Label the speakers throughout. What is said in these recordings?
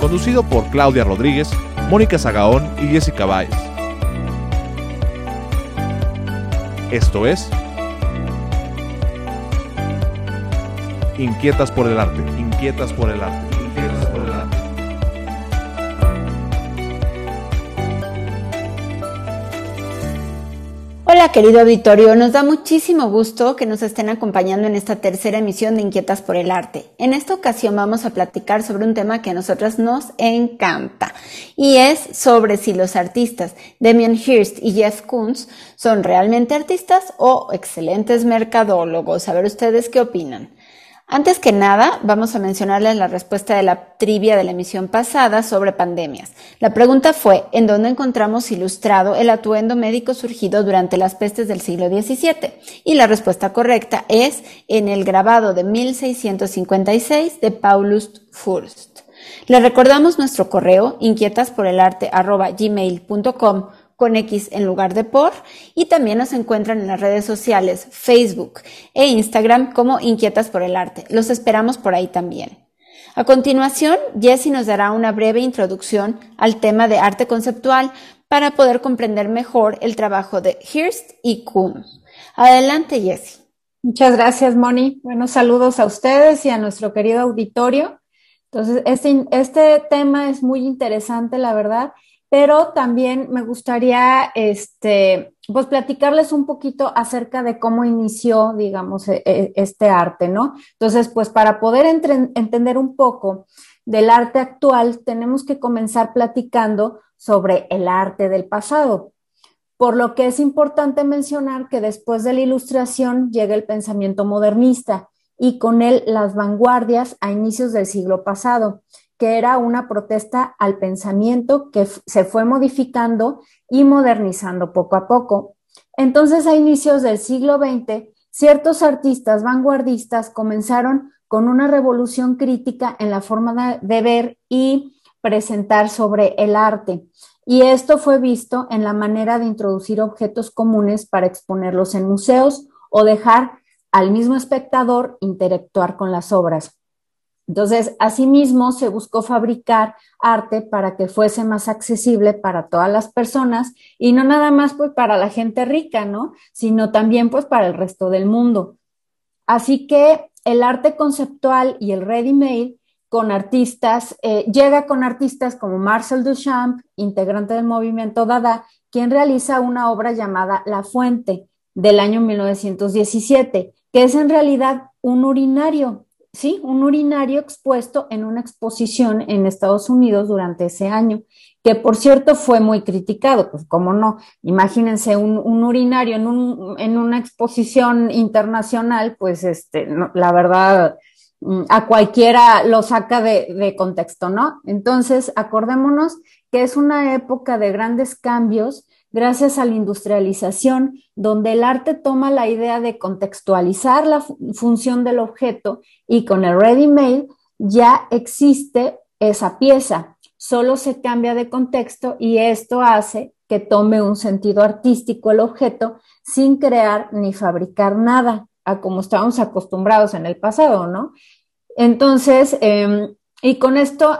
Speaker 1: conducido por Claudia Rodríguez, Mónica Zagaón y Jessica Báez. Esto es Inquietas por el arte, inquietas por el arte.
Speaker 2: Hola querido auditorio, nos da muchísimo gusto que nos estén acompañando en esta tercera emisión de Inquietas por el Arte. En esta ocasión vamos a platicar sobre un tema que a nosotras nos encanta y es sobre si los artistas Demian Hirst y Jeff Koons son realmente artistas o excelentes mercadólogos. A ver ustedes qué opinan. Antes que nada, vamos a mencionarles la respuesta de la trivia de la emisión pasada sobre pandemias. La pregunta fue, ¿en dónde encontramos ilustrado el atuendo médico surgido durante las pestes del siglo XVII? Y la respuesta correcta es en el grabado de 1656 de Paulus Furst. Le recordamos nuestro correo inquietas por el arte con X en lugar de por y también nos encuentran en las redes sociales Facebook e Instagram como Inquietas por el Arte. Los esperamos por ahí también. A continuación, Jessie nos dará una breve introducción al tema de arte conceptual para poder comprender mejor el trabajo de Hirst y Kuhn. Adelante, Jessie.
Speaker 3: Muchas gracias, Moni. Buenos saludos a ustedes y a nuestro querido auditorio. Entonces, este, este tema es muy interesante, la verdad, pero también me gustaría este, pues platicarles un poquito acerca de cómo inició, digamos, e, e, este arte, ¿no? Entonces, pues para poder entender un poco del arte actual, tenemos que comenzar platicando sobre el arte del pasado. Por lo que es importante mencionar que después de la ilustración llega el pensamiento modernista y con él las vanguardias a inicios del siglo pasado que era una protesta al pensamiento que se fue modificando y modernizando poco a poco. Entonces, a inicios del siglo XX, ciertos artistas vanguardistas comenzaron con una revolución crítica en la forma de, ver y presentar sobre el arte. Y esto fue visto en la manera de introducir objetos comunes para exponerlos en museos o dejar al mismo espectador interactuar con las obras. Entonces, asimismo, se buscó fabricar arte para que fuese más accesible para todas las personas y no nada más pues para la gente rica, ¿no? Sino también pues para el resto del mundo. Así que el arte conceptual y el ready-made con artistas, eh, llega con artistas como Marcel Duchamp, integrante del movimiento Dada, quien realiza una obra llamada La Fuente del año 1917, que es en realidad un urinario sí, un urinario expuesto en una exposición en Estados Unidos durante ese año, que por cierto fue muy criticado, pues cómo no, imagínense un, urinario en, una exposición internacional, pues este, la verdad, mm, a cualquiera lo saca de contexto, ¿no? Entonces, acordémonos que es una época de grandes cambios gracias a la industrialización, donde el arte toma la idea de contextualizar la función del objeto y con el ready-made ya existe esa pieza, solo se cambia de contexto y esto hace que tome un sentido artístico el objeto sin crear ni fabricar nada, a como estábamos acostumbrados en el pasado, ¿no? Entonces, em, y con esto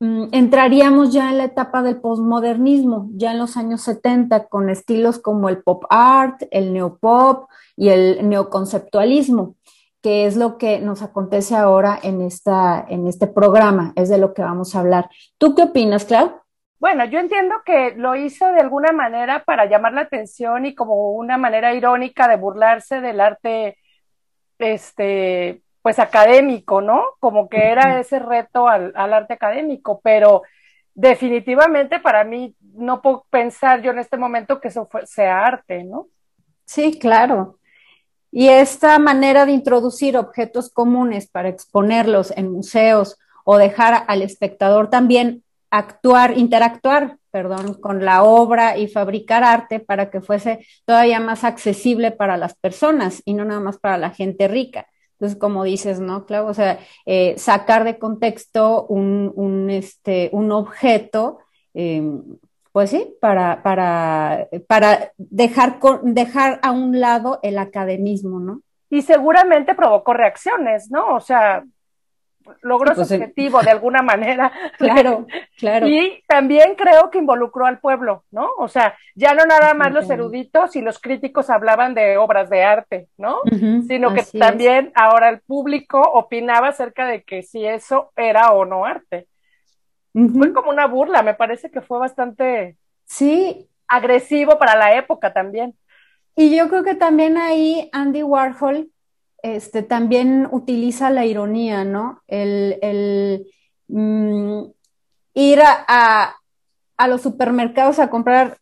Speaker 3: entraríamos ya en la etapa del posmodernismo, ya en los años 70, con estilos como el pop art, el neopop y el neoconceptualismo. que es lo que nos acontece ahora en, esta, en este programa, es de lo que vamos a hablar. ¿Tú qué opinas, Clau?
Speaker 4: Bueno, yo entiendo que lo hizo de alguna manera para llamar la atención y como una manera irónica de burlarse del arte, este, pues académico, ¿no? Como que era ese reto al, al arte académico, pero definitivamente para mí no puedo pensar yo en este momento que eso sea arte, ¿no?
Speaker 3: Sí, claro. Y esta manera de introducir objetos comunes para exponerlos en museos o dejar al espectador también actuar, interactuar, perdón, con la obra y fabricar arte para que fuese todavía más accesible para las personas y no nada más para la gente rica. Entonces, como dices, ¿no, Clau? O sea, eh, sacar de contexto un, un, este, un objeto, eh, pues sí, para, para, para dejar, dejar a un lado el academismo, ¿no?
Speaker 4: Y seguramente provocó reacciones, ¿no? O sea, logró su objetivo de alguna manera.
Speaker 3: Claro, claro.
Speaker 4: Y también creo que involucró al pueblo, ¿no? O sea, ya no nada más los eruditos y los críticos hablaban de obras de arte, ¿no? Sino que también ahora el público opinaba acerca de que si eso era o no arte. Fue como una burla, me parece que fue bastante
Speaker 3: sí.
Speaker 4: agresivo para la época también.
Speaker 3: Y yo creo que también ahí Andy Warhol este, también utiliza la ironía, ¿no? El, mm, ir a, los supermercados a comprar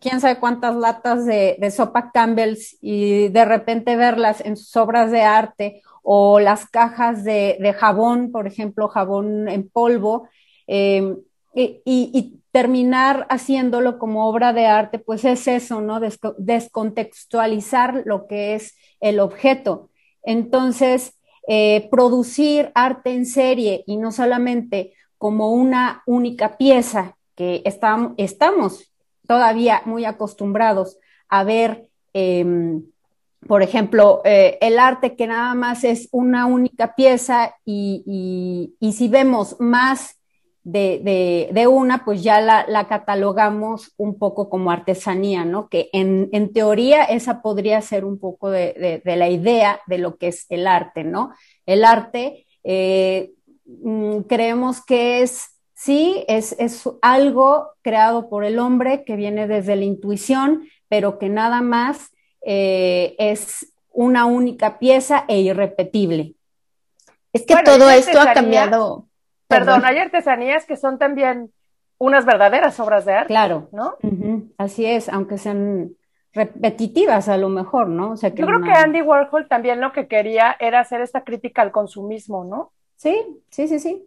Speaker 3: quién sabe cuántas latas de, sopa Campbell's y de repente verlas en sus obras de arte o las cajas de, jabón, por ejemplo, jabón en polvo, em, y, terminar haciéndolo como obra de arte, pues es eso, ¿no? descontextualizar lo que es el objeto. Entonces, eh, producir arte en serie y no solamente como una única pieza que estamos, todavía muy acostumbrados a ver, em, por ejemplo, eh, el arte que nada más es una única pieza y si vemos más de, de, una, pues ya la, la, catalogamos un poco como artesanía, ¿no? Que en, en teoría esa podría ser un poco de, de, la idea de lo que es el arte, ¿no? El arte, eh, mm, creemos que es, sí, es, es algo creado por el hombre que viene desde la intuición, pero que nada más eh, es una única pieza e irrepetible.
Speaker 2: Es que todo esto ha cambiado
Speaker 4: Perdón, hay artesanías que son también unas verdaderas obras de arte.
Speaker 3: Claro, ¿no? Así es, aunque sean repetitivas a lo mejor, ¿no?
Speaker 4: O sea, que Yo creo que Andy Warhol también lo que quería era hacer esta crítica al consumismo, ¿no?
Speaker 3: Sí, sí, sí, sí.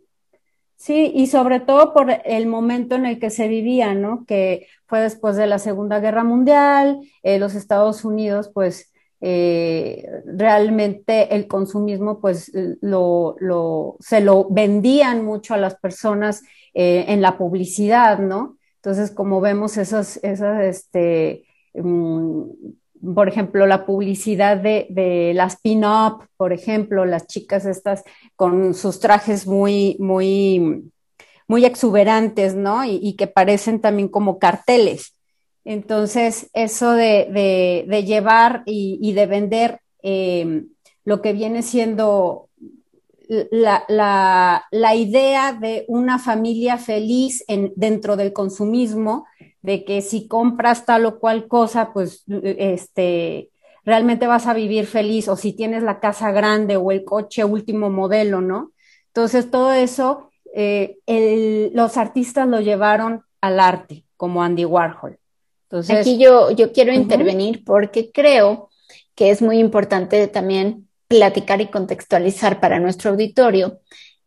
Speaker 3: Sí, y sobre todo por el momento en el que se vivía, ¿no? Que fue después de la Segunda Guerra Mundial, eh, los Estados Unidos, pues, eh, realmente el consumismo pues lo, lo, se lo vendían mucho a las personas eh, en la publicidad, ¿no? Entonces, como vemos esas, esas este, mm, por ejemplo, la publicidad de, de las pin-up, por ejemplo, las chicas estas con sus trajes muy, muy, muy exuberantes, ¿no? y que parecen también como carteles. Entonces, eso de, llevar y, de vender em, lo que viene siendo la, idea de una familia feliz dentro del consumismo, de que si compras tal o cual cosa, pues este, realmente vas a vivir feliz, o si tienes la casa grande o el coche último modelo, ¿no? Entonces, todo eso, eh, los artistas lo llevaron al arte, como Andy Warhol.
Speaker 2: Aquí yo, yo quiero intervenir porque creo que es muy importante también platicar y contextualizar para nuestro auditorio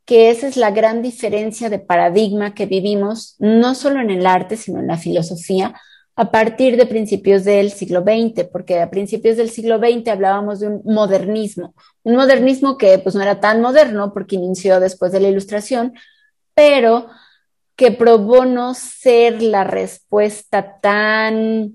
Speaker 2: que esa es la gran diferencia de paradigma que vivimos, no solo en el arte, sino en la filosofía, a partir de principios del siglo XX, porque a principios del siglo XX hablábamos de un modernismo, un modernismo que pues no era tan moderno porque inició después de la ilustración, pero que probó no ser la respuesta tan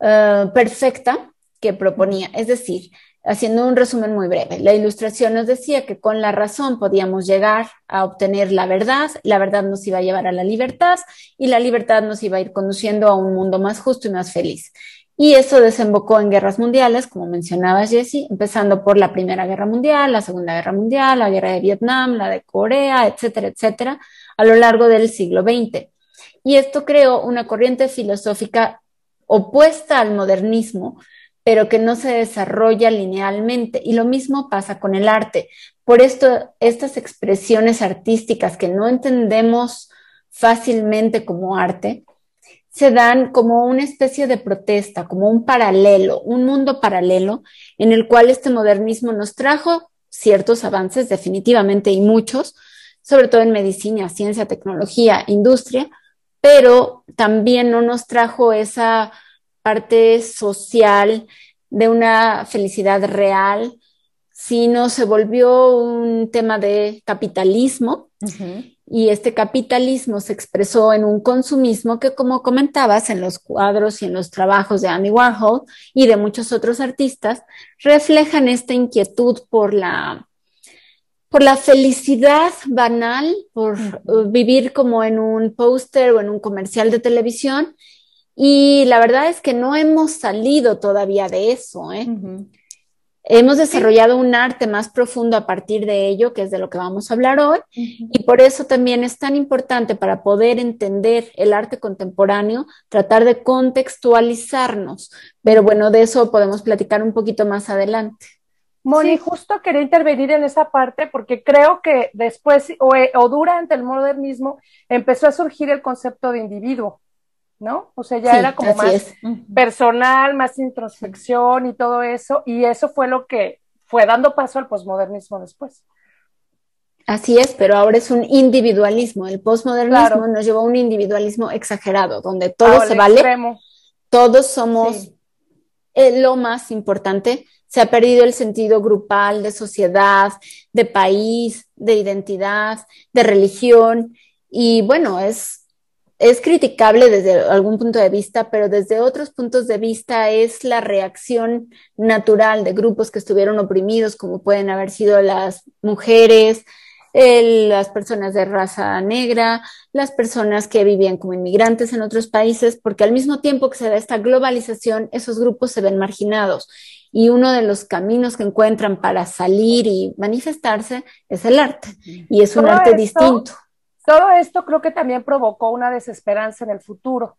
Speaker 2: eh, perfecta que proponía. Es decir, haciendo un resumen muy breve, la ilustración nos decía que con la razón podíamos llegar a obtener la verdad, la verdad nos iba a llevar a la libertad y la libertad nos iba a ir conduciendo a un mundo más justo y más feliz. Y eso desembocó en guerras mundiales, como mencionaba Jesse, empezando por la Primera Guerra Mundial, la Segunda Guerra Mundial, la Guerra de Vietnam, la de Corea, etcétera, etcétera, a lo largo del siglo XX. Y esto creó una corriente filosófica opuesta al modernismo, pero que no se desarrolla linealmente. Y lo mismo pasa con el arte. Por esto, estas expresiones artísticas que no entendemos fácilmente como arte, se dan como una especie de protesta, como un paralelo, un mundo paralelo en el cual este modernismo nos trajo ciertos avances, definitivamente, y muchos, sobre todo en medicina, ciencia, tecnología, industria, pero también no nos trajo esa parte social de una felicidad real, sino se volvió un tema de capitalismo. Y este capitalismo se expresó en un consumismo que, como comentabas, en los cuadros y en los trabajos de Andy Warhol y de muchos otros artistas, reflejan esta inquietud por la, por la felicidad banal, por uh, vivir como en un póster o en un comercial de televisión. Y la verdad es que no hemos salido todavía de eso. ¿eh? Hemos desarrollado un arte más profundo a partir de ello, que es de lo que vamos a hablar hoy, y por eso también es tan importante para poder entender el arte contemporáneo, tratar de contextualizarnos. Pero bueno, de eso podemos platicar un poquito más adelante.
Speaker 4: Moni, justo quería intervenir en esa parte porque creo que después o, o durante el modernismo empezó a surgir el concepto de individuo. ¿no? O sea, ya era como más personal, más introspección y todo eso, y eso fue lo que fue dando paso al posmodernismo después.
Speaker 2: Así es, pero ahora es un individualismo. El posmodernismo nos llevó a un individualismo exagerado, donde todo se vale, todos somos eh, lo más importante. Se ha perdido el sentido grupal de sociedad, de país, de identidad, de religión. Y bueno, es es criticable desde algún punto de vista, pero desde otros puntos de vista es la reacción natural de grupos que estuvieron oprimidos, como pueden haber sido las mujeres, las personas de raza negra, las personas que vivían como inmigrantes en otros países, porque al mismo tiempo que se da esta globalización, esos grupos se ven marginados. Y uno de los caminos que encuentran para salir y manifestarse es el arte. Y es un arte distinto
Speaker 4: todo esto creo que también provocó una desesperanza en el futuro.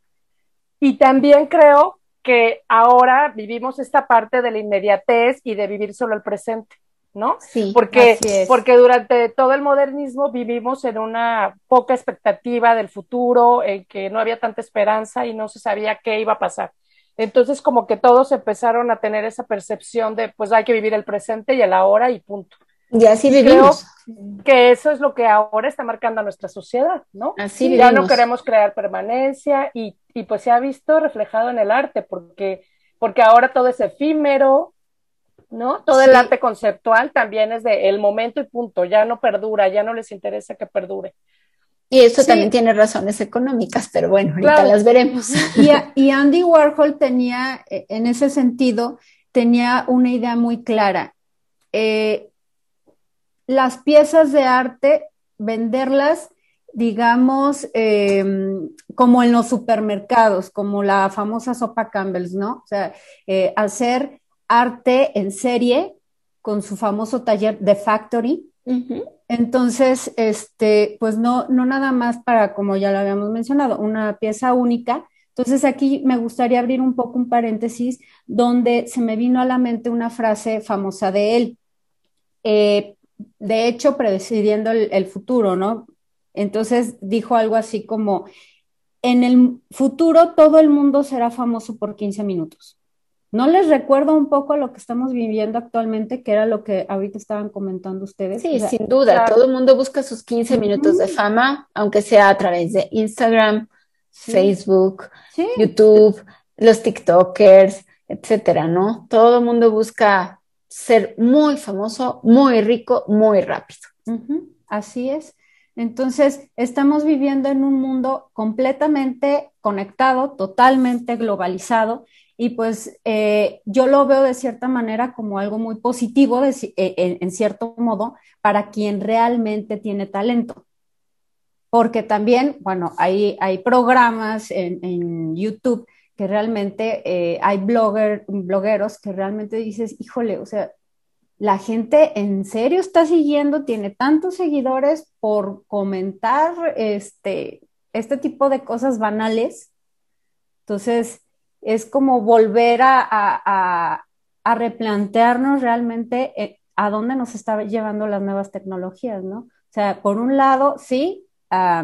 Speaker 4: Y también creo que ahora vivimos esta parte de la inmediatez y de vivir solo el presente, ¿no?
Speaker 2: Sí.
Speaker 4: Porque, porque durante todo el modernismo vivimos en una poca expectativa del futuro, en que no había tanta esperanza y no se sabía qué iba a pasar. Entonces, como que todos empezaron a tener esa percepción de, pues hay que vivir el presente y el ahora y punto.
Speaker 2: Y así vivimos.
Speaker 4: que eso es lo que ahora está marcando a nuestra sociedad, ¿no?
Speaker 2: Así
Speaker 4: Ya no queremos crear permanencia y, y, pues se ha visto reflejado en el arte, porque, porque ahora todo es efímero, ¿no? Todo el arte conceptual también es de el momento y punto, ya no perdura, ya no les interesa que perdure.
Speaker 2: Y eso también tiene razones económicas, pero bueno, ahorita las veremos.
Speaker 3: Y, y Andy Warhol tenía, eh, en ese sentido, tenía una idea muy clara. Eh, las piezas de arte, venderlas, digamos, em, como en los supermercados, como la famosa sopa Campbell's, ¿no? O sea, eh, hacer arte en serie con su famoso taller de Factory. Entonces, este, pues no, no nada más para, como ya lo habíamos mencionado, una pieza única. Entonces aquí me gustaría abrir un poco un paréntesis donde se me vino a la mente una frase famosa de él. Eh, de hecho, predeciendo el, futuro, ¿no? Entonces dijo algo así como, en el futuro todo el mundo será famoso por 15 minutos. ¿No les recuerdo un poco lo que estamos viviendo actualmente, que era lo que ahorita estaban comentando ustedes?
Speaker 2: Sí, sin duda. Todo el mundo busca sus 15 minutos de fama, aunque sea a través de Instagram, Facebook, YouTube, los TikTokers, etcétera, ¿no? Todo el mundo busca ser muy famoso, muy rico, muy rápido.
Speaker 3: Así es. Entonces, estamos viviendo en un mundo completamente conectado, totalmente globalizado, y pues eh, yo lo veo de cierta manera como algo muy positivo, eh, en, cierto modo, para quien realmente tiene talento. Porque también, bueno, hay, hay programas en, en YouTube que realmente eh, hay blogger, blogueros que realmente dices, híjole, o sea, la gente en serio está siguiendo, tiene tantos seguidores por comentar este, este tipo de cosas banales. Entonces, es como volver a, replantearnos realmente eh, a dónde nos está llevando las nuevas tecnologías, ¿no? O sea, por un lado, sí, a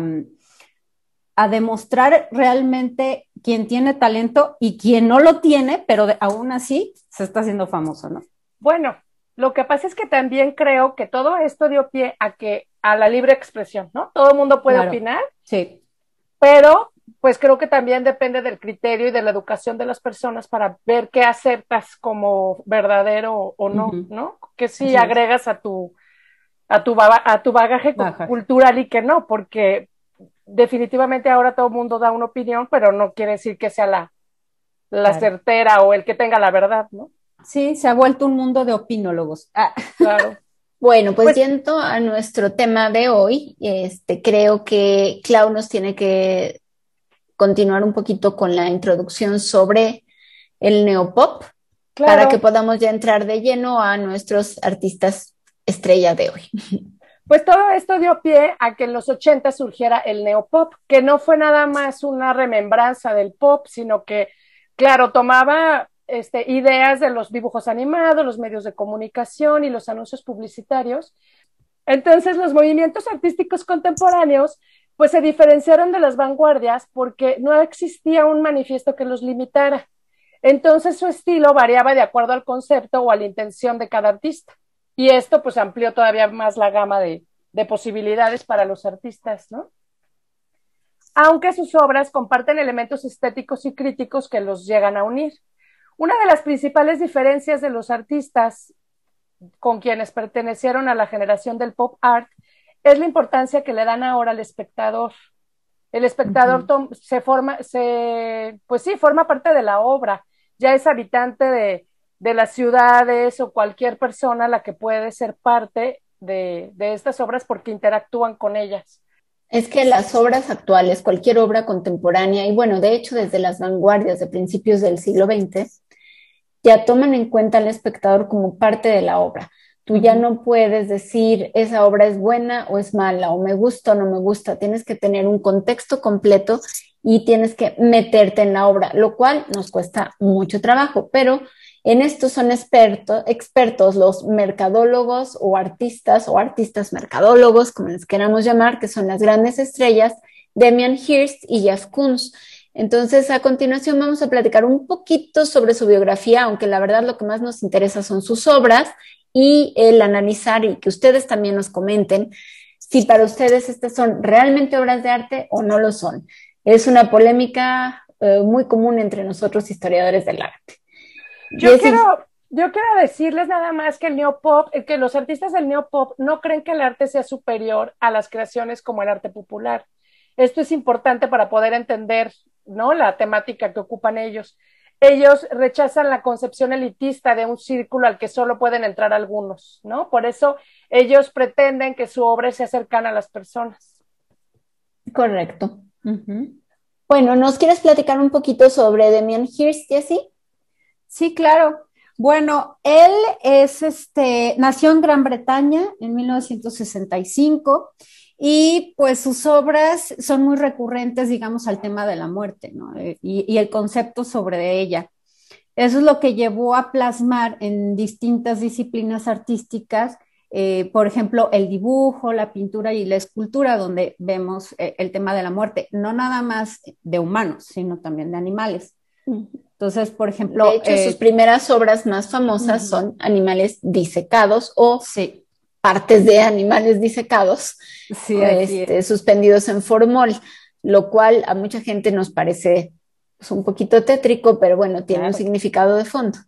Speaker 3: demostrar realmente quién tiene talento y quién no lo tiene, pero aún así se está haciendo famoso, ¿no?
Speaker 4: Bueno, lo que pasa es que también creo que todo esto dio pie a que a la libre expresión, ¿no? Todo el mundo puede opinar.
Speaker 3: Sí.
Speaker 4: Pero pues creo que también depende del criterio y de la educación de las personas para ver qué aceptas como verdadero o no, ¿no? Que si agregas a tu a tu, a tu bagaje, cultural y que no, porque definitivamente ahora todo el mundo da una opinión, pero no quiere decir que sea la, la certera o el que tenga la verdad, ¿no?
Speaker 3: Sí, se ha vuelto un mundo de opinólogos.
Speaker 2: Ah. Claro. bueno, pues, pues, yendo a nuestro tema de hoy, este, creo que Clau nos tiene que continuar un poquito con la introducción sobre el neopop para que podamos ya entrar de lleno a nuestros artistas estrella de hoy.
Speaker 4: Pues todo esto dio pie a que en los 80 surgiera el neopop, que no fue nada más una remembranza del pop, sino que, claro, tomaba este, ideas de los dibujos animados, los medios de comunicación y los anuncios publicitarios. Entonces, los movimientos artísticos contemporáneos pues se diferenciaron de las vanguardias porque no existía un manifiesto que los limitara. Entonces su estilo variaba de acuerdo al concepto o a la intención de cada artista. Y esto pues amplió todavía más la gama de, posibilidades para los artistas, ¿no? Aunque sus obras comparten elementos estéticos y críticos que los llegan a unir. Una de las principales diferencias de los artistas con quienes pertenecieron a la generación del pop art es la importancia que le dan ahora al espectador. El espectador se forma, se, pues sí, forma parte de la obra, ya es habitante de, de las ciudades o cualquier persona la que puede ser parte de, estas obras porque interactúan con ellas.
Speaker 2: Es que las obras actuales, cualquier obra contemporánea, y bueno, de hecho desde las vanguardias de principios del siglo XX, ya toman en cuenta al espectador como parte de la obra. Tú ya no puedes decir esa obra es buena o es mala, o me gusta o no me gusta. Tienes que tener un contexto completo y tienes que meterte en la obra, lo cual nos cuesta mucho trabajo, pero en esto son expertos los mercadólogos o artistas o artistas mercadólogos, como les queramos llamar, que son las grandes estrellas, Demian Hirst y Jeff Koons. Entonces, a continuación vamos a platicar un poquito sobre su biografía, aunque la verdad lo que más nos interesa son sus obras y el analizar y que ustedes también nos comenten si para ustedes estas son realmente obras de arte o no lo son. Es una polémica eh, muy común entre nosotros historiadores del arte.
Speaker 4: Yo quiero, yo quiero decirles nada más que el neopop, eh, que los artistas del neopop no creen que el arte sea superior a las creaciones como el arte popular. Esto es importante para poder entender, ¿no? La temática que ocupan ellos. Ellos rechazan la concepción elitista de un círculo al que solo pueden entrar algunos, ¿no? Por eso ellos pretenden que su obra se cercana a las personas.
Speaker 2: Correcto. Bueno, ¿nos quieres platicar un poquito sobre Demian Hirst, Jessie?
Speaker 3: Sí, claro. Bueno, él es este, nació en Gran Bretaña en 1965 y pues sus obras son muy recurrentes, digamos, al tema de la muerte ¿no? Eh, y, el concepto sobre ella. Eso es lo que llevó a plasmar en distintas disciplinas artísticas, eh, por ejemplo, el dibujo, la pintura y la escultura, donde vemos eh, el tema de la muerte, no nada más de humanos, sino también de animales. Entonces, por ejemplo.
Speaker 2: De hecho, sus primeras obras más famosas son animales disecados o partes de animales disecados este, suspendidos en formol, lo cual a mucha gente nos parece pues, un poquito tétrico, pero bueno, tiene un significado de fondo.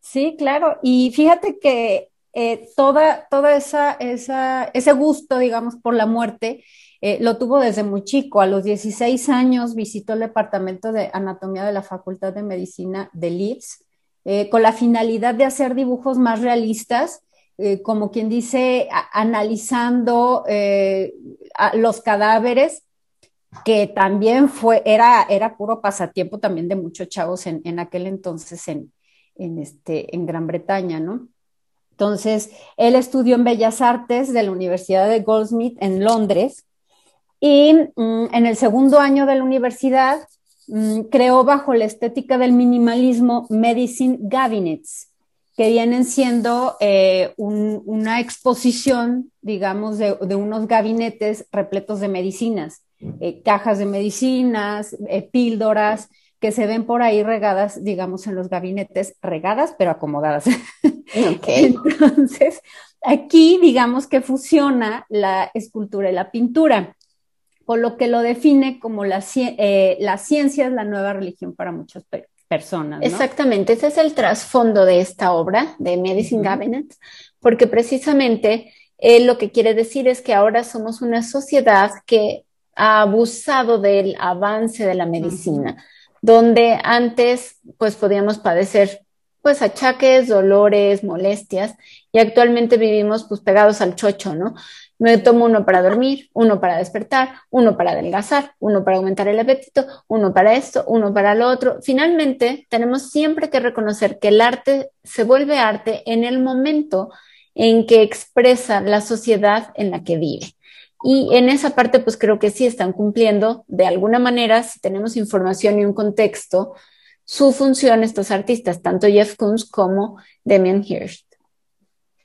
Speaker 3: Sí, claro. Y fíjate que eh, toda, toda esa, esa, ese gusto, digamos, por la muerte eh, lo tuvo desde muy chico. A los 16 años visitó el departamento de anatomía de la Facultad de Medicina de Leeds eh, con la finalidad de hacer dibujos más realistas, eh, como quien dice, analizando los cadáveres que también fue, era, era puro pasatiempo también de muchos chavos en, en aquel entonces en, en, este, en Gran Bretaña, ¿no? Entonces, él estudió en Bellas Artes de la Universidad de Goldsmith en Londres y mm, en el segundo año de la universidad mm, creó bajo la estética del minimalismo Medicine Gabinets, que vienen siendo eh, una exposición, digamos, de, unos gabinetes repletos de medicinas, eh, cajas de medicinas, eh, píldoras, que se ven por ahí regadas, digamos, en los gabinetes, regadas pero acomodadas. Entonces, aquí digamos que fusiona la escultura y la pintura, por lo que lo define como la, la ciencia es la nueva religión para muchos personas.
Speaker 2: Exactamente, ese es el trasfondo de esta obra de Medicine Cabinets, porque precisamente él lo que quiere decir es que ahora somos una sociedad que ha abusado del avance de la medicina, donde antes pues podíamos padecer pues achaques, dolores, molestias, y actualmente vivimos pues pegados al chocho, ¿no? Me tomo uno para dormir, uno para despertar, uno para adelgazar, uno para aumentar el apetito, uno para esto, uno para lo otro. Finalmente, tenemos siempre que reconocer que el arte se vuelve arte en el momento en que expresa la sociedad en la que vive. Y en esa parte, pues creo que sí están cumpliendo de alguna manera, si tenemos información y un contexto, su función estos artistas, tanto Jeff Koons como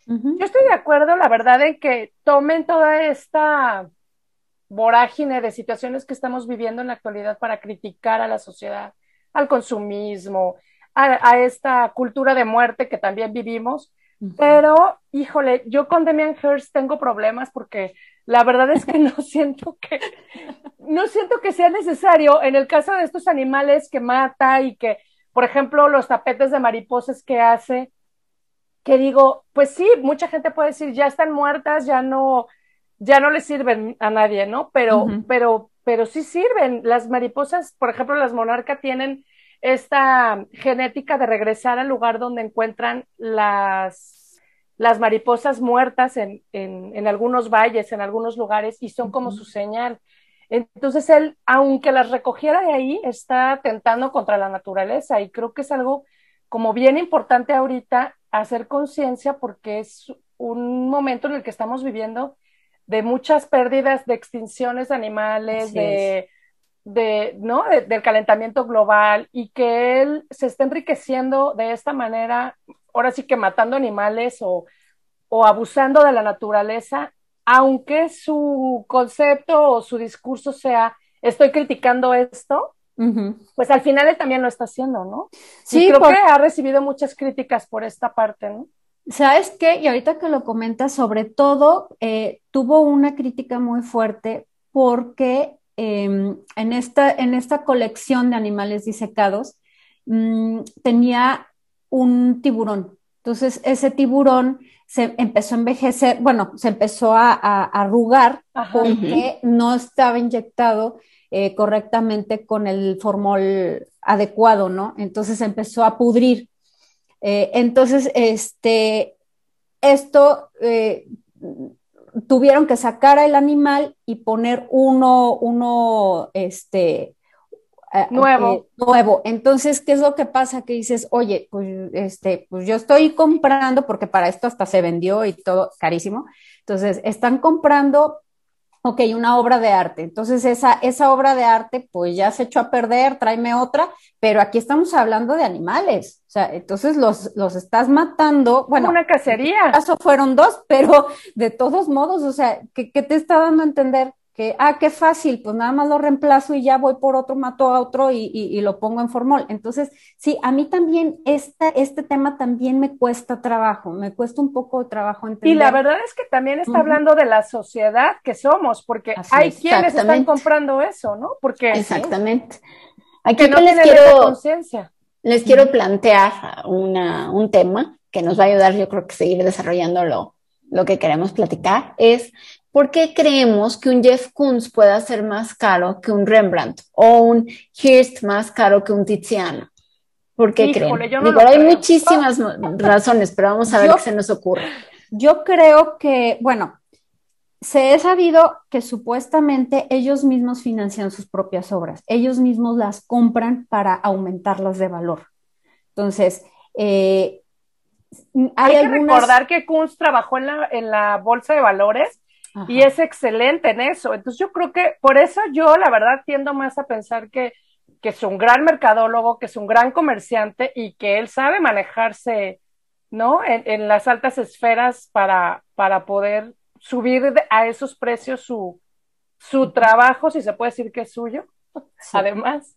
Speaker 4: Yo estoy de acuerdo, la verdad, en que tomen toda esta vorágine de situaciones que estamos viviendo en la actualidad para criticar a la sociedad, al consumismo, a, esta cultura de muerte que también vivimos. Pero, híjole, yo con Demian Hirst tengo problemas porque la verdad es que no siento que, no siento que sea necesario en el caso de estos animales que mata y que, por ejemplo, los tapetes de mariposas que hace, que digo, pues sí, mucha gente puede decir, ya están muertas, ya no, ya no le sirven a nadie, ¿no? Pero, pero, pero sí sirven. Las mariposas, por ejemplo, las monarcas tienen esta genética de regresar al lugar donde encuentran las, las mariposas muertas en, en, en algunos valles, en algunos lugares, y son como su señal. Entonces él, aunque las recogiera de ahí, está atentando contra la naturaleza y creo que es algo como bien importante ahorita hacer conciencia porque es un momento en el que estamos viviendo de muchas pérdidas, de extinciones animales, de, de, ¿no? del calentamiento global y que él se está enriqueciendo de esta manera, ahora sí que matando animales o, o abusando de la naturaleza, aunque su concepto o su discurso sea estoy criticando esto, pues al final él también lo está haciendo, ¿no? Sí, creo que ha recibido muchas críticas por esta parte, ¿no?
Speaker 3: ¿Sabes qué? Y ahorita que lo comentas, sobre todo, eh, tuvo una crítica muy fuerte porque em, en, esta, en esta colección de animales disecados mm, tenía un tiburón. Entonces, ese tiburón se empezó a envejecer, bueno, se empezó a, arrugar porque no estaba inyectado eh, correctamente con el formol adecuado, ¿no? Entonces empezó a pudrir. Eh, entonces, este, esto eh, tuvieron que sacar al animal y poner uno, uno, este,
Speaker 4: nuevo.
Speaker 3: nuevo. Entonces, ¿qué es lo que pasa? Que dices, oye, pues, este, pues yo estoy comprando, porque para esto hasta se vendió y todo carísimo. Entonces, están comprando ok, una obra de arte. Entonces, esa, esa obra de arte, pues ya se echó a perder, tráeme otra, pero aquí estamos hablando de animales. O sea, entonces los, los estás matando. Bueno,
Speaker 4: una cacería.
Speaker 3: En este caso fueron dos, pero de todos modos, o sea, ¿qué, qué te está dando a entender? Que, ah, qué fácil, pues nada más lo reemplazo y ya voy por otro, mato a otro y, y, lo pongo en formol. Entonces, sí, a mí también este, este tema también me cuesta trabajo, me cuesta un poco de trabajo entender.
Speaker 4: Y la verdad es que también está hablando de la sociedad que somos, porque hay quienes están comprando eso, ¿no? Porque
Speaker 2: Exactamente. Aquí no les quiero, les quiero plantear una, un tema que nos va a ayudar, yo creo que seguir desarrollando lo, lo que queremos platicar, es ¿por qué creemos que un Jeff Koons pueda ser más caro que un Rembrandt o un Hirst más caro que un Tiziano? ¿Por qué creen? Digo, hay muchísimas razones, pero vamos a ver qué se nos ocurre.
Speaker 3: Yo creo que, bueno, se ha sabido que supuestamente ellos mismos financian sus propias obras, ellos mismos las compran para aumentarlas de valor. Entonces, eh,
Speaker 4: hay, que recordar que Kunz trabajó en la, en la bolsa de valores y es excelente en eso. Entonces yo creo que por eso yo la verdad tiendo más a pensar que, que es un gran mercadólogo, que es un gran comerciante y que él sabe manejarse, ¿no? En, en las altas esferas para, para poder subir a esos precios su, su trabajo, si se puede decir que es suyo, además.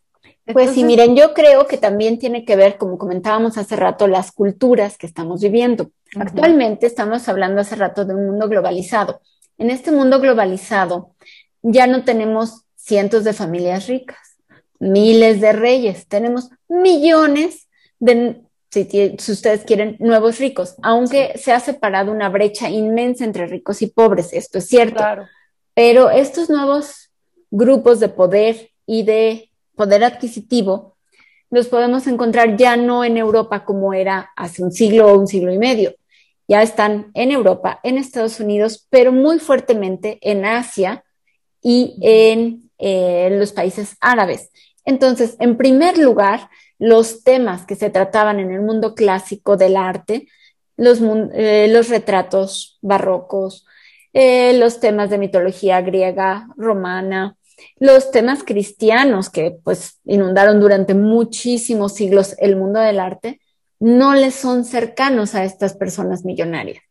Speaker 2: Pues sí, miren, yo creo que también tiene que ver, como comentábamos hace rato, las culturas que estamos viviendo. Actualmente estamos hablando hace rato de un mundo globalizado. En este mundo globalizado ya no tenemos cientos de familias ricas, miles de reyes, tenemos millones de, si, si ustedes quieren, nuevos ricos, aunque se ha separado una brecha inmensa entre ricos y pobres, esto es cierto. Claro. Pero estos nuevos grupos de poder y de poder adquisitivo, los podemos encontrar ya no en Europa como era hace un siglo o un siglo y medio. Ya están en Europa, en Estados Unidos, pero muy fuertemente en Asia y en eh, los países árabes. Entonces, en primer lugar, los temas que se trataban en el mundo clásico del arte, los, eh, los retratos barrocos, eh, los temas de mitología griega, romana, los temas cristianos que pues inundaron durante muchísimos siglos el mundo del arte, no les son cercanos a estas personas millonarias.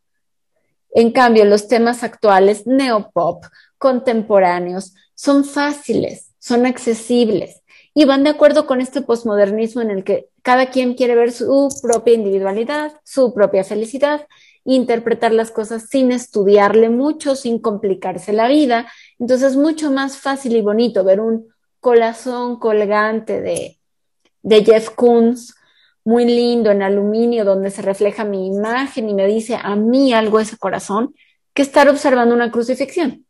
Speaker 2: En cambio, los temas actuales, neopop, contemporáneos, son fáciles, son accesibles y van de acuerdo con este posmodernismo en el que cada quien quiere ver su propia individualidad, su propia felicidad, interpretar las cosas sin estudiarle mucho, sin complicarse la vida entonces es mucho más fácil y bonito ver un corazón colgante de, de Jeff Koons, muy lindo en aluminio, donde se refleja mi imagen y me dice a mí algo ese corazón, que estar observando una crucifixión.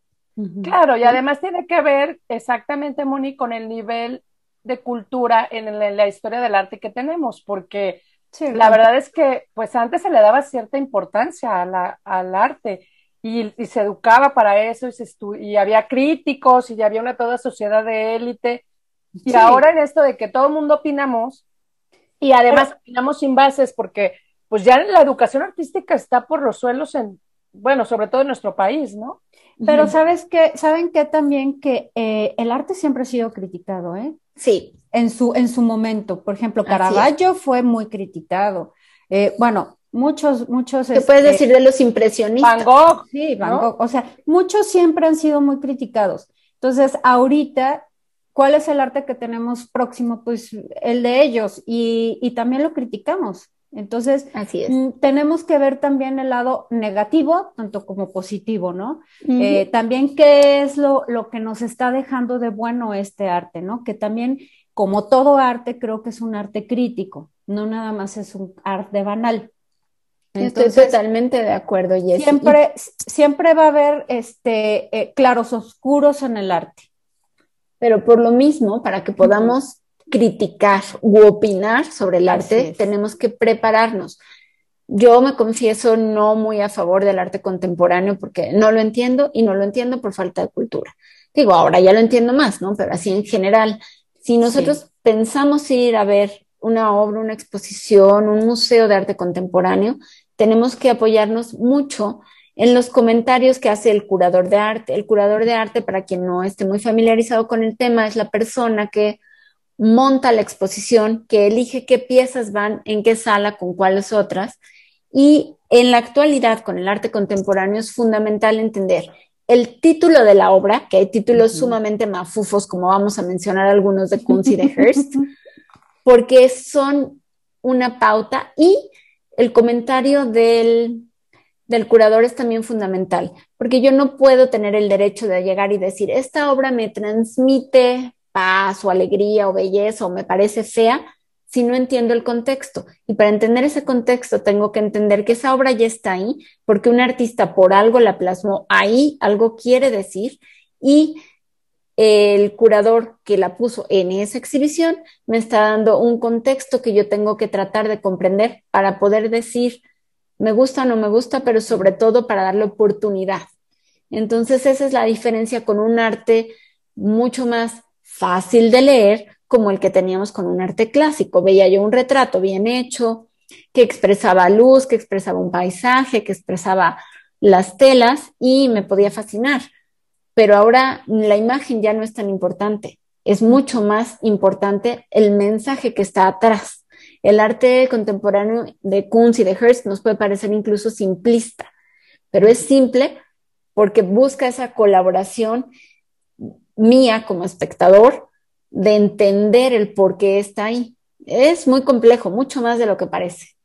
Speaker 4: Claro, y además tiene que ver exactamente, Moni, con el nivel de cultura en, la historia del arte que tenemos, porque la verdad es que pues antes se le daba cierta importancia a la, al arte y, se educaba para eso y, se y había críticos y había una toda sociedad de élite. Y ahora en esto de que todo el mundo opinamos y además opinamos sin bases porque pues ya la educación artística está por los suelos en, bueno, sobre todo en nuestro país, ¿no?
Speaker 3: Pero sabes que, saben que también que eh, el arte siempre ha sido criticado, ¿eh?
Speaker 2: Sí.
Speaker 3: En su, en su momento. Por ejemplo, Caravaggio fue muy criticado. Eh, bueno, muchos, muchos.
Speaker 2: ¿Qué puedes este, decir de los impresionistas?
Speaker 3: Van Gogh. Sí, Van Gogh. O sea, muchos siempre han sido muy criticados. Entonces, ahorita, ¿cuál es el arte que tenemos próximo? Pues el de ellos y, y también lo criticamos. Entonces,
Speaker 2: Así es.
Speaker 3: Mm, tenemos que ver también el lado negativo, tanto como positivo, ¿no? Eh, también qué es lo, lo que nos está dejando de bueno este arte, ¿no? Que también, como todo arte, creo que es un arte crítico, no nada más es un arte banal.
Speaker 2: Estoy totalmente de acuerdo, Jessy.
Speaker 3: Siempre, siempre va a haber este, eh, claros oscuros en el arte.
Speaker 2: Pero por lo mismo, para que podamos criticar u opinar sobre el arte, tenemos que prepararnos. Yo me confieso no muy a favor del arte contemporáneo porque no lo entiendo y no lo entiendo por falta de cultura. Digo, ahora ya lo entiendo más, ¿no? Pero así en general, si nosotros pensamos ir a ver una obra, una exposición, un museo de arte contemporáneo, tenemos que apoyarnos mucho en los comentarios que hace el curador de arte. El curador de arte, para quien no esté muy familiarizado con el tema, es la persona que monta la exposición, que elige qué piezas van en qué sala, con cuáles otras. Y en la actualidad, con el arte contemporáneo, es fundamental entender el título de la obra, que hay títulos sumamente mafufos, como vamos a mencionar algunos de Kunz y de Hearst, porque son una pauta y el comentario del, del curador es también fundamental, porque yo no puedo tener el derecho de llegar y decir, esta obra me transmite paz o alegría o belleza o me parece fea, si no entiendo el contexto. Y para entender ese contexto tengo que entender que esa obra ya está ahí, porque un artista por algo la plasmó ahí, algo quiere decir, y el curador que la puso en esa exhibición me está dando un contexto que yo tengo que tratar de comprender para poder decir me gusta o no me gusta, pero sobre todo para darle oportunidad. Entonces esa es la diferencia con un arte mucho más fácil de leer como el que teníamos con un arte clásico. Veía yo un retrato bien hecho, que expresaba luz, que expresaba un paisaje, que expresaba las telas y me podía fascinar. Pero ahora la imagen ya no es tan importante, es mucho más importante el mensaje que está atrás. El arte contemporáneo de Kunz y de Hearst nos puede parecer incluso simplista, pero es simple porque busca esa colaboración mía como espectador de entender el por qué está ahí. Es muy complejo, mucho más de lo que parece.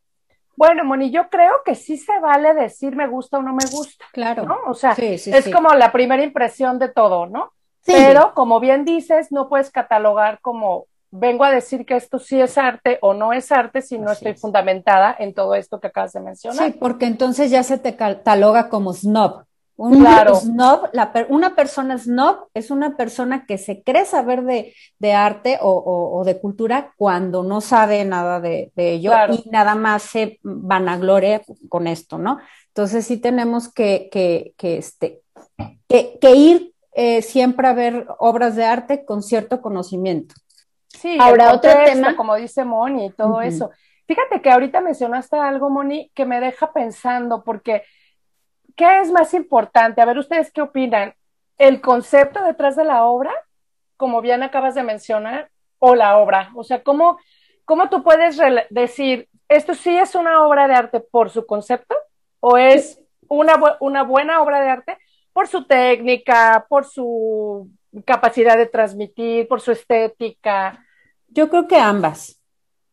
Speaker 4: Bueno, Moni, yo creo que sí se vale decir me gusta o no me gusta.
Speaker 3: Claro.
Speaker 4: ¿no? O sea, es como la primera impresión de todo, ¿no? Pero como bien dices, no puedes catalogar como vengo a decir que esto sí es arte o no es arte si no estoy fundamentada en todo esto que acabas de mencionar.
Speaker 3: Sí, porque entonces ya se te cataloga como snob. Un claro. snob, una persona snob es una persona que se cree saber de, de arte o, o, de cultura cuando no sabe nada de, de ello y nada más se vanagloria con esto, ¿no? Entonces sí tenemos que, que, que, este, que, que ir eh, siempre a ver obras de arte con cierto conocimiento.
Speaker 4: Sí, ahora otro tema, como dice Moni y todo eso. Fíjate que ahorita mencionaste algo, Moni, que me deja pensando, porque ¿qué es más importante? A ver, ¿ustedes qué opinan? ¿El concepto detrás de la obra, como bien acabas de mencionar, o la obra? O sea, ¿cómo, cómo tú puedes decir, esto sí es una obra de arte por su concepto o es una, una buena obra de arte por su técnica, por su capacidad de transmitir, por su estética?
Speaker 3: Yo creo que ambas.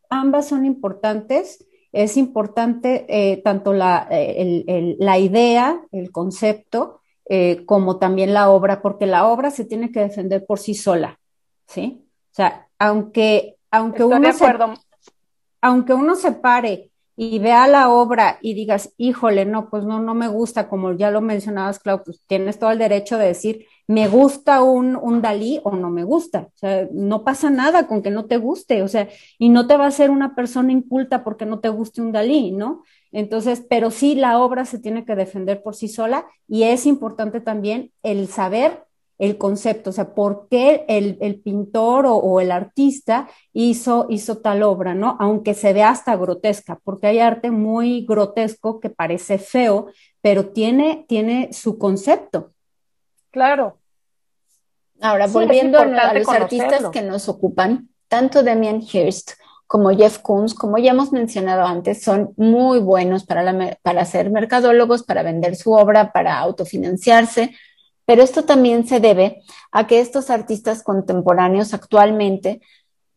Speaker 3: Ambas son importantes es importante eh, tanto la, eh, la, idea, el concepto, eh, como también la obra, porque la obra se tiene que defender por sí sola, ¿sí? O sea, aunque, aunque, uno, se, aunque uno se pare y vea la obra y digas, híjole, no, pues no, no me gusta, como ya lo mencionabas, Clau, pues tienes todo el derecho de decir, me gusta un, un Dalí o no me gusta. O sea, no pasa nada con que no te guste, o sea, y no te va a ser una persona inculta porque no te guste un Dalí, ¿no? Entonces, pero sí la obra se tiene que defender por sí sola y es importante también el saber el concepto, o sea, por qué el, pintor o, el artista hizo, hizo tal obra, ¿no? Aunque se vea hasta grotesca, porque hay arte muy grotesco que parece feo, pero tiene, tiene su concepto.
Speaker 4: Claro.
Speaker 2: Ahora, volviendo a los artistas que nos ocupan, tanto Demian Hirst como Jeff Koons, como ya hemos mencionado antes, son muy buenos para, para ser mercadólogos, para vender su obra, para autofinanciarse, pero esto también se debe a que estos artistas contemporáneos actualmente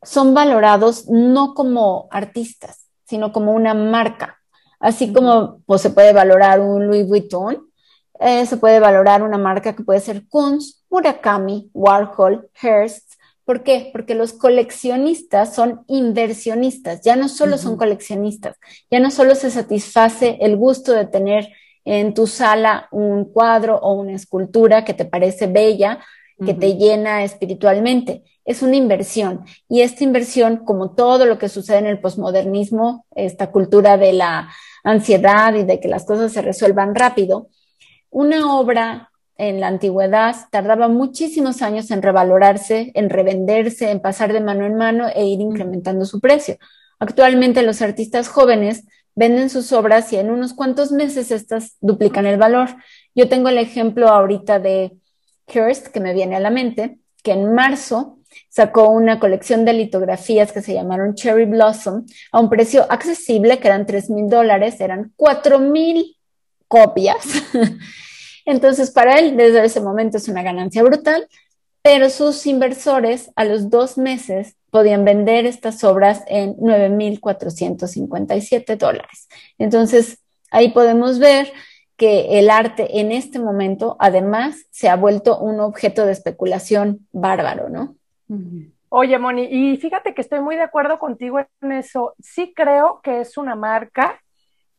Speaker 2: son valorados no como artistas, sino como una marca. Así como pues, se puede valorar un Louis Vuitton, eh, se puede valorar una marca que puede ser Kunz, Murakami, Warhol, Hearst. ¿Por qué? Porque los coleccionistas son inversionistas, ya no solo son coleccionistas, ya no solo se satisface el gusto de tener en tu sala un cuadro o una escultura que te parece bella, que te llena espiritualmente. Es una inversión. Y esta inversión, como todo lo que sucede en el posmodernismo, esta cultura de la ansiedad y de que las cosas se resuelvan rápido, una obra en la antigüedad tardaba muchísimos años en revalorarse, en revenderse, en pasar de mano en mano e ir incrementando su precio. Actualmente los artistas jóvenes venden sus obras y en unos cuantos meses estas duplican el valor. Yo tengo el ejemplo ahorita de Hearst, que me viene a la mente, que en marzo sacó una colección de litografías que se llamaron Cherry Blossom a un precio accesible, que eran 3 mil dólares, eran 4 mil copias. Entonces, para él, desde ese momento es una ganancia brutal, pero sus inversores a los dos meses podían vender estas obras en 9.457 dólares. Entonces, ahí podemos ver que el arte en este momento, además, se ha vuelto un objeto de especulación bárbaro, ¿no?
Speaker 4: Oye, Moni, y fíjate que estoy muy de acuerdo contigo en eso. Sí creo que es una marca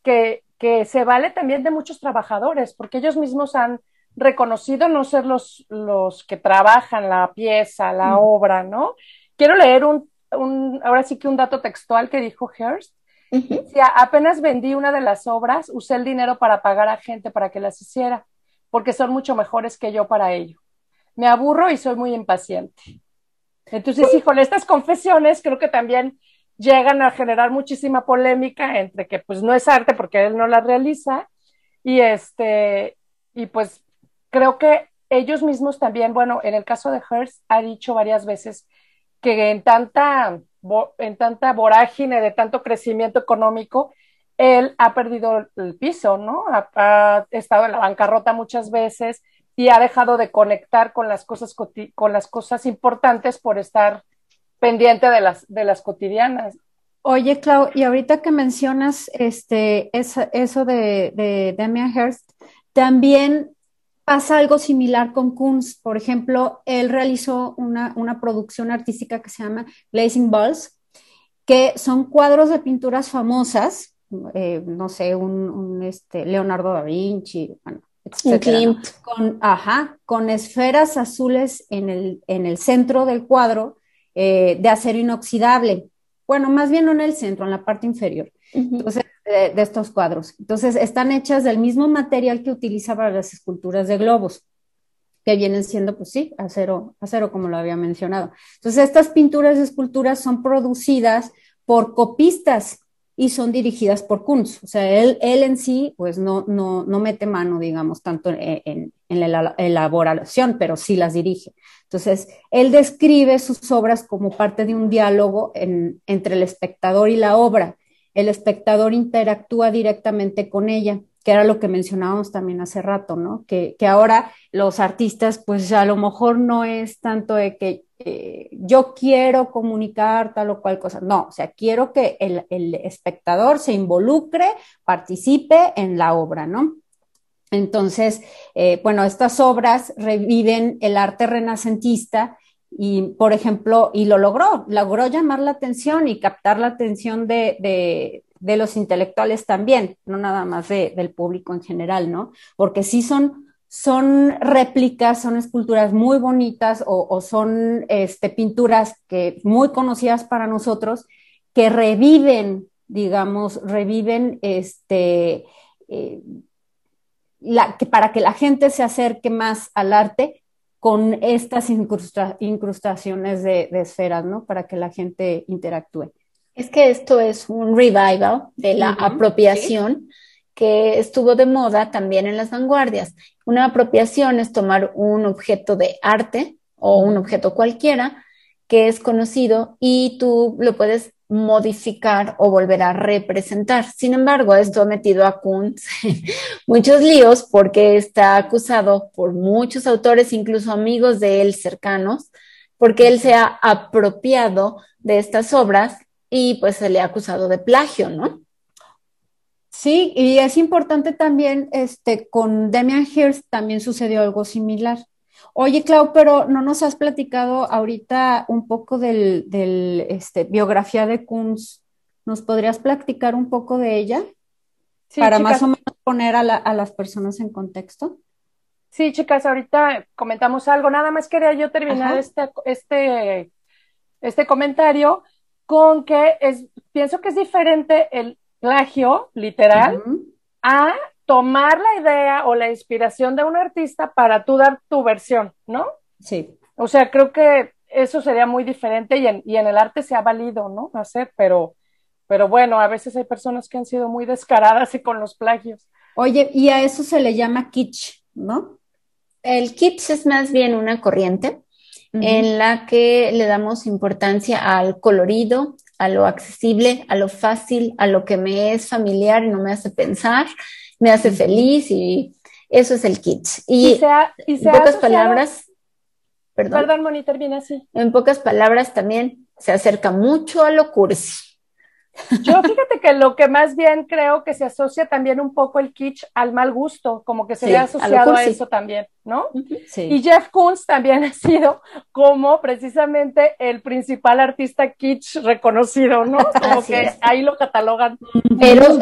Speaker 4: que, que se vale también de muchos trabajadores, porque ellos mismos han reconocido no ser los, los que trabajan la pieza, la obra, ¿no? Quiero leer un, un, ahora sí que un dato textual que dijo Hearst. Si apenas vendí una de las obras, usé el dinero para pagar a gente para que las hiciera. porque son mucho mejores que yo para ello. Me aburro y soy muy impaciente. Entonces, híjole, estas confesiones creo que también llegan a generar muchísima polémica entre que pues no es arte porque él no la realiza y este y pues creo que ellos mismos también, bueno, en el caso de Hearst ha dicho varias veces que en tanta en tanta vorágine de tanto crecimiento económico, él ha perdido el piso, ¿no? Ha, estado en la bancarrota muchas veces y ha dejado de conectar con las cosas con las cosas importantes por estar pendiente de las de las cotidianas.
Speaker 3: Oye, Clau, y ahorita que mencionas este eso de, de Damian Hirst, también pasa algo similar con Kunz. Por ejemplo, él realizó una, una producción artística que se llama Blazing Balls, que son cuadros de pinturas famosas, eh, no sé, un, este, Leonardo da Vinci, bueno, etcétera, con, ajá, con esferas azules en el, en el centro del cuadro eh, de acero inoxidable. Bueno, más bien no en el centro, en la parte inferior. Entonces, de, estos cuadros. Entonces, están hechas del mismo material que utiliza para las esculturas de globos, que vienen siendo, pues sí, acero, acero como lo había mencionado. Entonces, estas pinturas y esculturas son producidas por copistas y son dirigidas por Kunz. O sea, él, él en sí, pues no, no, no mete mano, digamos, tanto en, en, la elaboración, pero sí las dirige. Entonces, él describe sus obras como parte de un diálogo entre el espectador y la obra el espectador interactúa directamente con ella, que era lo que mencionábamos también hace rato, ¿no? Que, ahora los artistas, pues a lo mejor no es tanto de que eh, yo quiero comunicar tal o cual cosa, no, o sea, quiero que el, espectador se involucre, participe en la obra, ¿no? Entonces, eh, bueno, estas obras reviven el arte renacentista y, por ejemplo, y lo logró, logró llamar la atención y captar la atención de, de, los intelectuales también, no nada más del público en general, ¿no? Porque sí son, son réplicas, son esculturas muy bonitas o, son este, pinturas que muy conocidas para nosotros que reviven, digamos, reviven este, eh, la, que para que la gente se acerque más al arte con estas incrustaciones de, esferas, ¿no? Para que la gente interactúe.
Speaker 2: Es que esto es un revival de la apropiación que estuvo de moda también en las vanguardias. Una apropiación es tomar un objeto de arte o un objeto cualquiera que es conocido y tú lo puedes modificar o volver a representar. Sin embargo, esto ha metido a Kuntz muchos líos porque está acusado por muchos autores, incluso amigos de él cercanos, porque él se ha apropiado de estas obras y pues se le ha acusado de plagio, ¿no?
Speaker 3: Sí, y es importante también, este, con Damian Hirst también sucedió algo similar. Oye, Clau, pero no nos has platicado ahorita un poco del, este, biografía de Kunz. ¿Nos podrías platicar un poco de ella? para más o menos poner a, las personas en contexto.
Speaker 4: Sí, chicas, ahorita comentamos algo. Nada más quería yo terminar este, este, este comentario con que es, pienso que es diferente el plagio literal a tomar la idea o la inspiración de un artista para tú dar tu versión, ¿no?
Speaker 3: Sí.
Speaker 4: O sea, creo que eso sería muy diferente y en, y en el arte se ha valido, ¿no? Hacer, pero, pero bueno, a veces hay personas que han sido muy descaradas y con los plagios.
Speaker 3: Oye, y a eso se le llama kitsch, ¿no?
Speaker 2: El kitsch es más bien una corriente en la que le damos importancia al colorido, a lo accesible, a lo fácil, a lo que me es familiar y no me hace pensar me hace feliz y eso es el kitsch. Y, en pocas palabras,
Speaker 4: perdón, perdón Moni, termina así.
Speaker 2: En pocas palabras también se acerca mucho a lo cursi.
Speaker 4: Yo fíjate que lo que más bien creo que se asocia también un poco el kitsch al mal gusto, como que se le ha asociado a, eso también, ¿no? Sí. Y Jeff Koons también ha sido como precisamente el principal artista kitsch reconocido, ¿no? Como que ahí lo catalogan.
Speaker 2: Pero él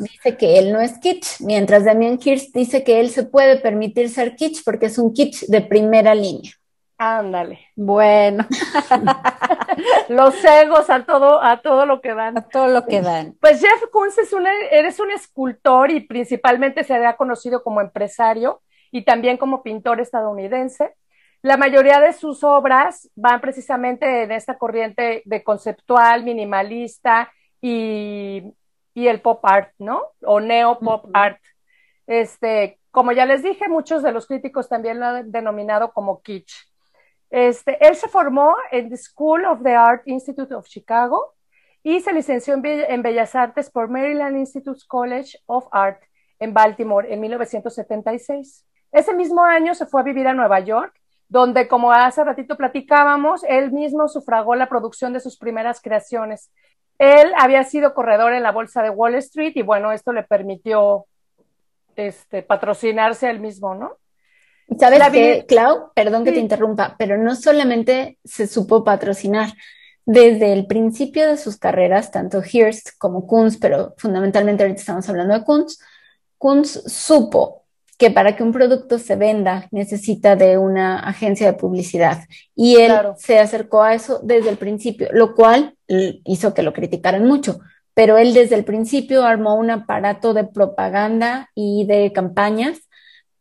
Speaker 2: dice que él no es kitsch, mientras Damien Hirst dice que él se puede permitir ser kitsch porque es un kitsch de primera línea.
Speaker 4: Ándale.
Speaker 3: Bueno.
Speaker 4: Los egos a todo, a todo lo que dan.
Speaker 3: A todo lo que dan.
Speaker 4: Pues Jeff Koons es un, eres un escultor y principalmente se había conocido como empresario y también como pintor estadounidense. La mayoría de sus obras van precisamente en esta corriente de conceptual, minimalista y, el pop art, ¿no? O neo pop art. Este, como ya les dije, muchos de los críticos también lo han denominado como kitsch. Este, él se formó en the School of the Art Institute of Chicago y se licenció en, Bellas Artes por Maryland Institute College of Art en Baltimore en 1976. Ese mismo año se fue a vivir a Nueva York, donde, como hace ratito platicábamos, él mismo sufragó la producción de sus primeras creaciones. Él había sido corredor en la bolsa de Wall Street y bueno, esto le permitió este, patrocinarse él mismo, ¿no?
Speaker 2: ¿Sabes qué, Clau? Perdón que te interrumpa, pero no solamente se supo patrocinar. Desde el principio de sus carreras, tanto Hearst como Kunz, pero fundamentalmente ahorita estamos hablando de Kunz, Kunz supo que para que un producto se venda necesita de una agencia de publicidad y él se acercó a eso desde el principio, lo cual hizo que lo criticaran mucho, pero él desde el principio armó un aparato de propaganda y de campañas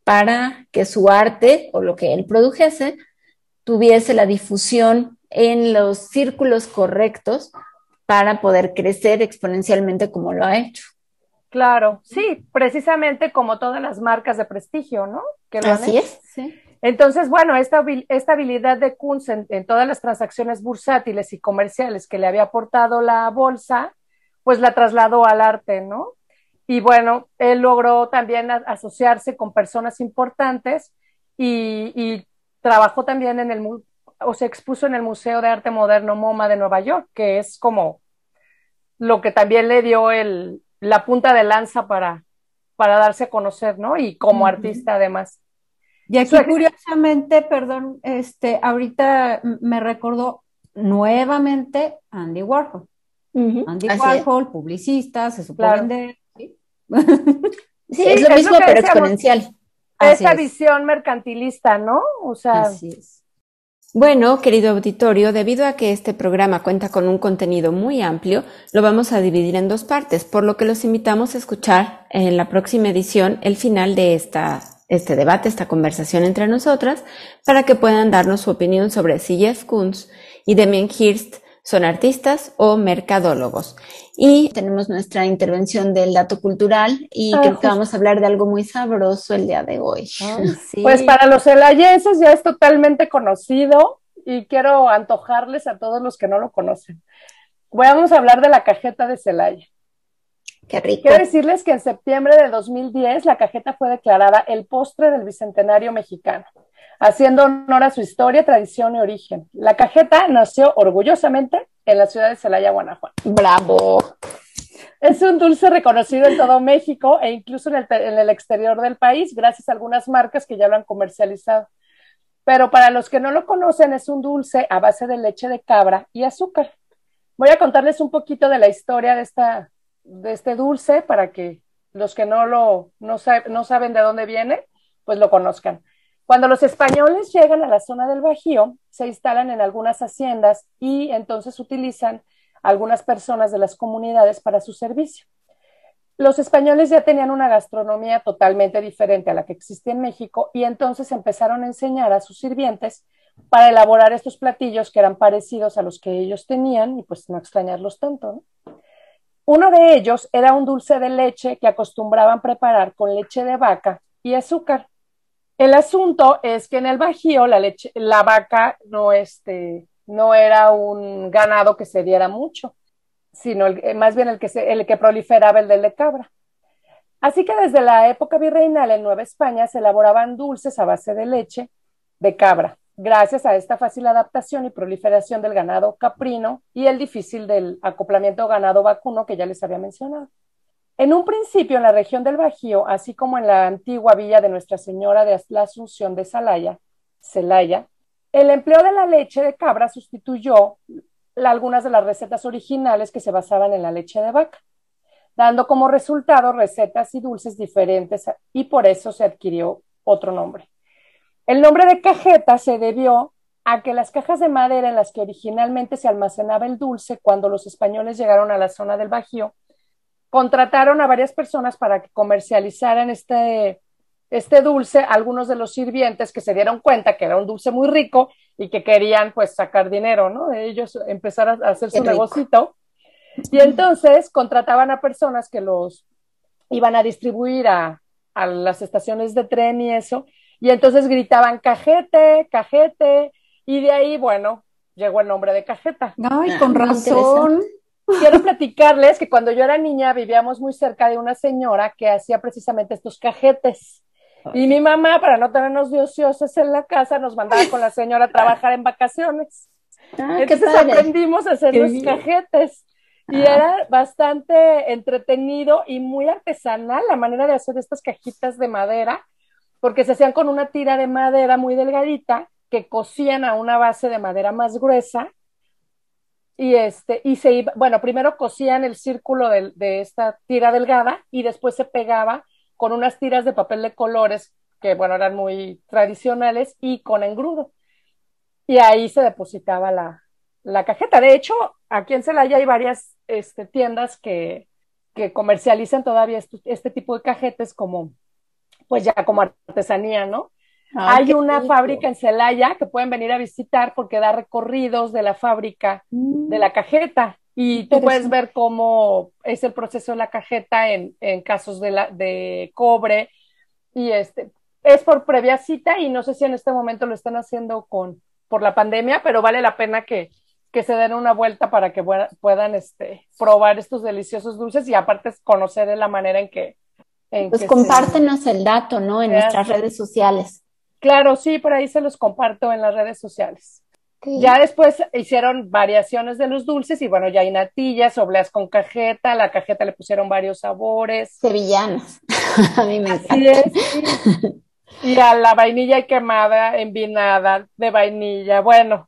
Speaker 2: para que su arte o lo que él produjese tuviese la difusión en los círculos correctos para poder crecer exponencialmente como lo ha hecho.
Speaker 4: Claro, sí, precisamente como todas las marcas de prestigio, ¿no?
Speaker 2: Que Así es. Sí.
Speaker 4: Entonces, bueno, esta, esta habilidad de Kunz en, en, todas las transacciones bursátiles y comerciales que le había aportado la bolsa, pues la trasladó al arte, ¿no? Y bueno, él logró también asociarse con personas importantes y, trabajó también en el, o se expuso en el Museo de Arte Moderno MoMA de Nueva York, que es como lo que también le dio el, la punta de lanza para, para darse a conocer, ¿no? Y como artista además.
Speaker 3: Y aquí curiosamente, perdón, este, ahorita me recordó nuevamente Andy Warhol. Andy Warhol, publicista, se supo vender,
Speaker 2: sí, es lo mismo, pero exponencial.
Speaker 4: Esa visión mercantilista, ¿no? O sea. Así es.
Speaker 2: Bueno, querido auditorio, debido a que este programa cuenta con un contenido muy amplio, lo vamos a dividir en dos partes, por lo que los invitamos a escuchar en la próxima edición el final de esta, este debate, esta conversación entre nosotras, para que puedan darnos su opinión sobre si Jeff Koons y Damien Hirst son artistas o mercadólogos. Y tenemos nuestra intervención del dato cultural y creo que vamos a hablar de algo muy sabroso el día de hoy.
Speaker 4: Pues para los celayenses ya es totalmente conocido y quiero antojarles a todos los que no lo conocen. Vamos a hablar de la cajeta de Celaya.
Speaker 2: Qué rico.
Speaker 4: Quiero decirles que en septiembre de 2010 la cajeta fue declarada el postre del Bicentenario mexicano haciendo honor a su historia, tradición y origen. La cajeta nació orgullosamente en la ciudad de Celaya, Guanajuato.
Speaker 2: ¡Bravo!
Speaker 4: Es un dulce reconocido en todo México e incluso en el, exterior del país, gracias a algunas marcas que ya lo han comercializado. Pero para los que no lo conocen, es un dulce a base de leche de cabra y azúcar. Voy a contarles un poquito de la historia de, esta, de este dulce para que los que no, lo, no saben de dónde viene, pues lo conozcan. Cuando los españoles llegan a la zona del Bajío, se instalan en algunas haciendas y entonces utilizan algunas personas de las comunidades para su servicio. Los españoles ya tenían una gastronomía totalmente diferente a la que existe en México y entonces empezaron a enseñar a sus sirvientes para elaborar estos platillos que eran parecidos a los que ellos tenían y pues no extrañarlos tanto. Uno de ellos era un dulce de leche que acostumbraban preparar con leche de vaca y azúcar. El asunto es que en el Bajío la leche, la vaca no, este, no era un ganado que se diera mucho, sino eh, más bien el que, el que proliferaba el de cabra. Así que desde la época virreinal en Nueva España se elaboraban dulces a base de leche de cabra, gracias a esta fácil adaptación y proliferación del ganado caprino y el difícil del acoplamiento ganado vacuno que ya les había mencionado. En un principio, en la región del Bajío, así como en la antigua villa de Nuestra Señora de la Asunción de Salaya, Celaya, el empleo de la leche de cabra sustituyó algunas de las recetas originales que se basaban en la leche de vaca, dando como resultado recetas y dulces diferentes y por eso se adquirió otro nombre. El nombre de cajeta se debió a que las cajas de madera en las que originalmente se almacenaba el dulce cuando los españoles llegaron a la zona del Bajío contrataron a varias personas para que comercializaran este, este dulce algunos de los sirvientes que se dieron cuenta que era un dulce muy rico y que querían pues sacar dinero, ¿no? Ellos empezar a hacer su negocito. Y entonces contrataban a personas que los iban a distribuir a, a las estaciones de tren y eso, y entonces gritaban cajete, cajete, y de ahí, bueno, llegó el nombre de cajeta.
Speaker 3: Ay, con ah, razón.
Speaker 4: Quiero platicarles que cuando yo era niña vivíamos muy cerca de una señora que hacía precisamente estos cajetes. Y mi mamá, para no tenernos de ociosos en la casa, nos mandaba con la señora a trabajar en vacaciones. Ah, Entonces aprendimos a hacer los cajetes. Y era bastante entretenido y muy artesanal la manera de hacer estas cajitas de madera, porque se hacían con una tira de madera muy delgadita que cosían a una base de madera más gruesa y este y se iba, bueno, primero cosían el círculo de, de, esta tira delgada y después se pegaba con unas tiras de papel de colores que bueno eran muy tradicionales y con engrudo y ahí se depositaba la, la cajeta. De hecho, aquí en Celaya hay varias este, tiendas que, que comercializan todavía este, tipo de cajetes como, pues ya como artesanía, ¿no? Hay una fábrica en Celaya que pueden venir a visitar porque da recorridos de la fábrica mm. de la cajeta y tú puedes ver cómo es el proceso de la cajeta en, en casos de, la, de cobre y este es por previa cita y no sé si en este momento lo están haciendo con por la pandemia, pero vale la pena que, que se den una vuelta para que puedan este, probar estos deliciosos dulces y aparte conocer la manera en que...
Speaker 2: pues compártenos el dato, ¿no? En nuestras redes sociales.
Speaker 4: Claro, sí, por ahí se los comparto en las redes sociales. Ya después hicieron variaciones de los dulces y bueno, ya hay natillas, obleas con cajeta, la cajeta le pusieron varios sabores.
Speaker 2: Sevillanas. a mí me encanta.
Speaker 4: Y a la vainilla quemada, envinada de vainilla. Bueno,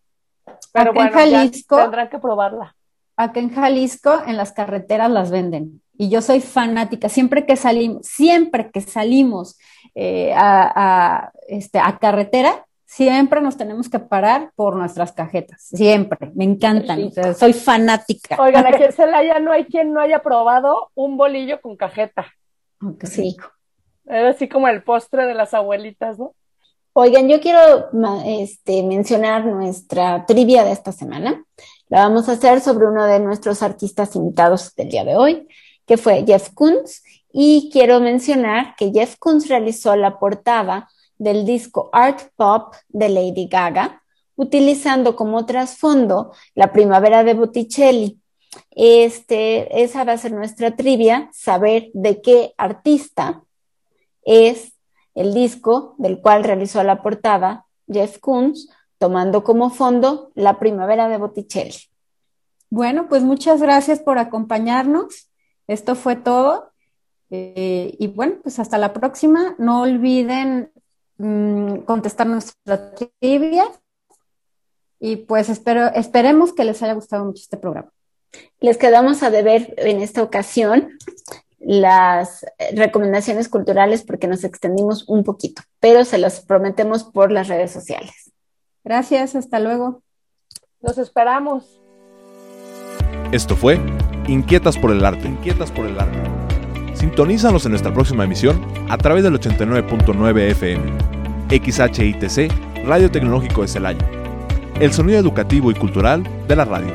Speaker 4: pero bueno, en Jalisco, tendrán que probarla.
Speaker 3: Acá en Jalisco, en las carreteras las venden. Y yo soy fanática. Siempre que salimos, siempre que salimos eh, a, este, a carretera, siempre nos tenemos que parar por nuestras cajetas. Siempre. Me encantan. soy fanática.
Speaker 4: Oigan, aquí en Celaya no hay quien no haya probado un bolillo con cajeta.
Speaker 2: sí.
Speaker 4: Era así como el postre de las abuelitas, ¿no?
Speaker 2: Oigan, yo quiero este, mencionar nuestra trivia de esta semana. La vamos a hacer sobre uno de nuestros artistas invitados del día de hoy, que fue Jeff Koons. Y quiero mencionar que Jeff Koons realizó la portada del disco Art Pop de Lady Gaga, utilizando como trasfondo la primavera de Botticelli. Este, esa va a ser nuestra trivia, saber de qué artista es el disco del cual realizó la portada Jeff Koons, tomando como fondo la primavera de Botticelli.
Speaker 3: Bueno, pues muchas gracias por acompañarnos. Esto fue todo. Eh, y bueno, pues hasta la próxima. No olviden mm, contestar nuestra trivia. Y pues espero, esperemos que les haya gustado mucho este programa.
Speaker 2: Les quedamos a deber en esta ocasión las recomendaciones culturales porque nos extendimos un poquito, pero se las prometemos por las redes sociales.
Speaker 3: Gracias, hasta luego.
Speaker 4: Los esperamos.
Speaker 1: Esto fue Inquietas por el Arte. Inquietas por el Arte. Sintonízanos en nuestra próxima emisión a través del 89.9 FM, XHITC, Radio Tecnológico de Celaya. El sonido educativo y cultural de la radio.